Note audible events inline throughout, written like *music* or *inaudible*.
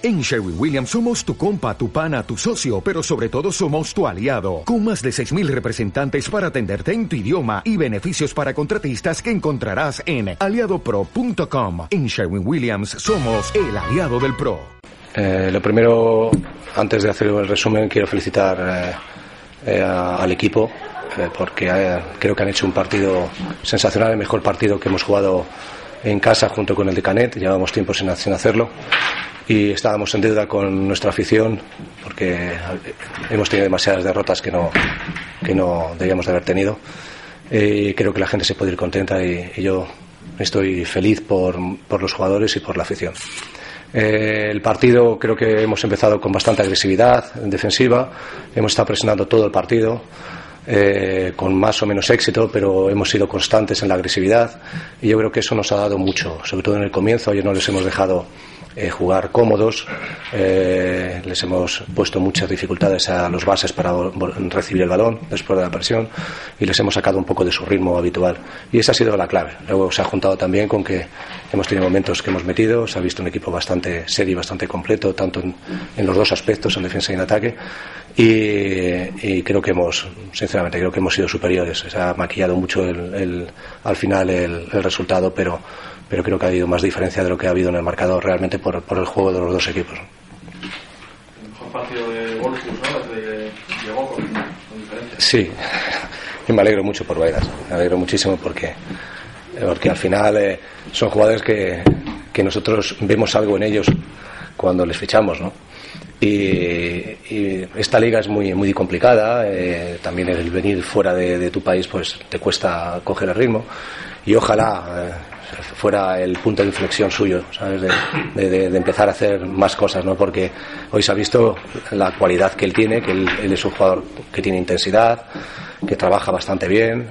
En Sherwin Williams somos tu compa, tu pana, tu socio, pero sobre todo somos tu aliado, con más de 6.000 representantes para atenderte en tu idioma y beneficios para contratistas que encontrarás en aliadopro.com. En Sherwin Williams somos el aliado del PRO. Eh, lo primero, antes de hacer el resumen, quiero felicitar eh, eh, al equipo porque creo que han hecho un partido sensacional, el mejor partido que hemos jugado en casa junto con el de Canet, llevamos tiempo sin hacerlo y estábamos en deuda con nuestra afición porque hemos tenido demasiadas derrotas que no, que no debíamos de haber tenido. Y creo que la gente se puede ir contenta y, yo estoy feliz por, por, los jugadores y por la afición. Eh, el partido creo que hemos empezado con bastante agresividad defensiva, hemos estado presionando todo el partido. Eh, con más o menos éxito, pero hemos sido constantes en la agresividad y yo creo que eso nos ha dado mucho, sobre todo en el comienzo, ayer no les hemos dejado eh, jugar cómodos. Eh, les hemos puesto muchas dificultades a los bases para recibir el balón después de la presión y les hemos sacado un poco de su ritmo habitual. Y esa ha sido la clave. Luego se ha juntado también con que hemos tenido momentos que hemos metido, se ha visto un equipo bastante serio y bastante completo, tanto en, los dos aspectos, en defensa y en ataque. Y, creo que hemos, sinceramente, creo que hemos sido superiores. Se ha maquillado mucho al final el resultado, pero pero creo que ha habido más diferencia de lo que ha habido en el marcador realmente por, por el juego de los dos equipos. El mejor partido de Wolfus, ¿no? Desde llegó con, diferencia. Sí, y me alegro mucho por Vaidas, me alegro muchísimo porque, porque al final eh, son jugadores que, que nosotros vemos algo en ellos cuando les fichamos, ¿no? Y, esta liga es muy muy complicada eh, también el venir fuera de, de, tu país pues te cuesta coger el ritmo y ojalá eh, fuera el punto de inflexión suyo, ¿sabes? De, empezar a hacer más cosas, ¿no? Porque hoy se ha visto la cualidad que él tiene, que él, es un jugador que tiene intensidad, que trabaja bastante bien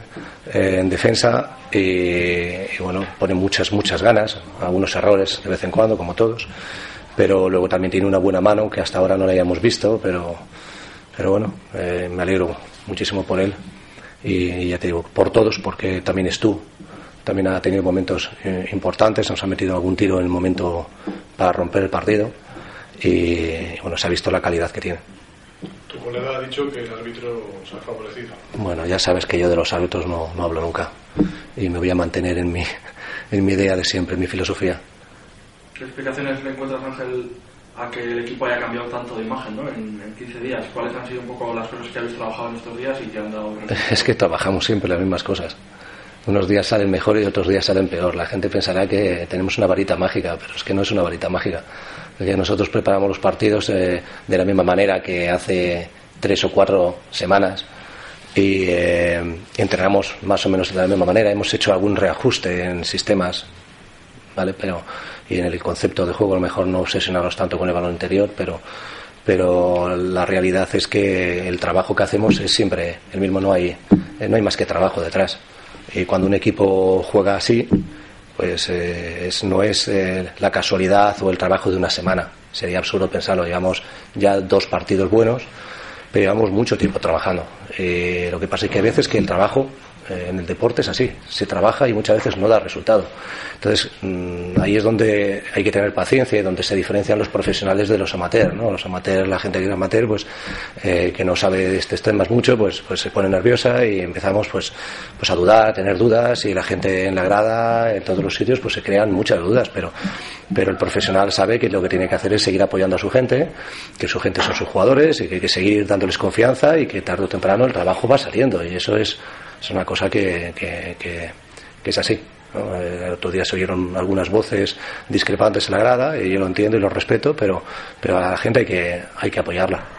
eh, en defensa y, bueno, pone muchas, muchas ganas, algunos errores de vez en cuando, como todos, pero luego también tiene una buena mano que hasta ahora no la hayamos visto, pero, pero bueno, eh, me alegro muchísimo por él y ya te digo, por todos, porque también es tú también ha tenido momentos eh, importantes, nos ha metido algún tiro en el momento para romper el partido y bueno, se ha visto la calidad que tiene. Tu colega ha dicho que el árbitro se ha favorecido. Bueno, ya sabes que yo de los árbitros no, no hablo nunca y me voy a mantener en mi, *laughs* en mi idea de siempre, en mi filosofía. ¿Qué explicaciones le encuentras, Ángel, a que el equipo haya cambiado tanto de imagen ¿no? en, en 15 días? ¿Cuáles han sido un poco las cosas que habéis trabajado en estos días y que han dado... *laughs* Es que trabajamos siempre las mismas cosas unos días salen mejor y otros días salen peor. La gente pensará que tenemos una varita mágica, pero es que no es una varita mágica. Porque nosotros preparamos los partidos eh, de la misma manera que hace tres o cuatro semanas y eh, entrenamos más o menos de la misma manera. Hemos hecho algún reajuste en sistemas, ¿vale? Pero, y en el concepto de juego a lo mejor no obsesionarnos tanto con el balón interior, pero pero la realidad es que el trabajo que hacemos es siempre el mismo, no hay, no hay más que trabajo detrás. Y cuando un equipo juega así, pues eh, no es eh, la casualidad o el trabajo de una semana. Sería absurdo pensarlo. Llevamos ya dos partidos buenos, pero llevamos mucho tiempo trabajando. Eh, lo que pasa es que a veces que el trabajo eh, en el deporte es así, se trabaja y muchas veces no da resultado. Entonces, mm, ahí es donde hay que tener paciencia y donde se diferencian los profesionales de los amateurs, ¿no? Los amateurs, la gente que es amateur, pues, eh, que no sabe de estos temas mucho, pues, pues se pone nerviosa y empezamos, pues, pues a dudar, a tener dudas y la gente en la grada, en todos los sitios, pues se crean muchas dudas, pero, pero el profesional sabe que lo que tiene que hacer es seguir apoyando a su gente, que su gente son sus jugadores y que hay que seguir dándoles confianza y que tarde o temprano el trabajo va saliendo y eso es es una cosa que, que, que, es así. El otro día se oyeron algunas voces discrepantes en la grada y yo lo entiendo y lo respeto, pero, pero a la gente hay que, hay que apoyarla.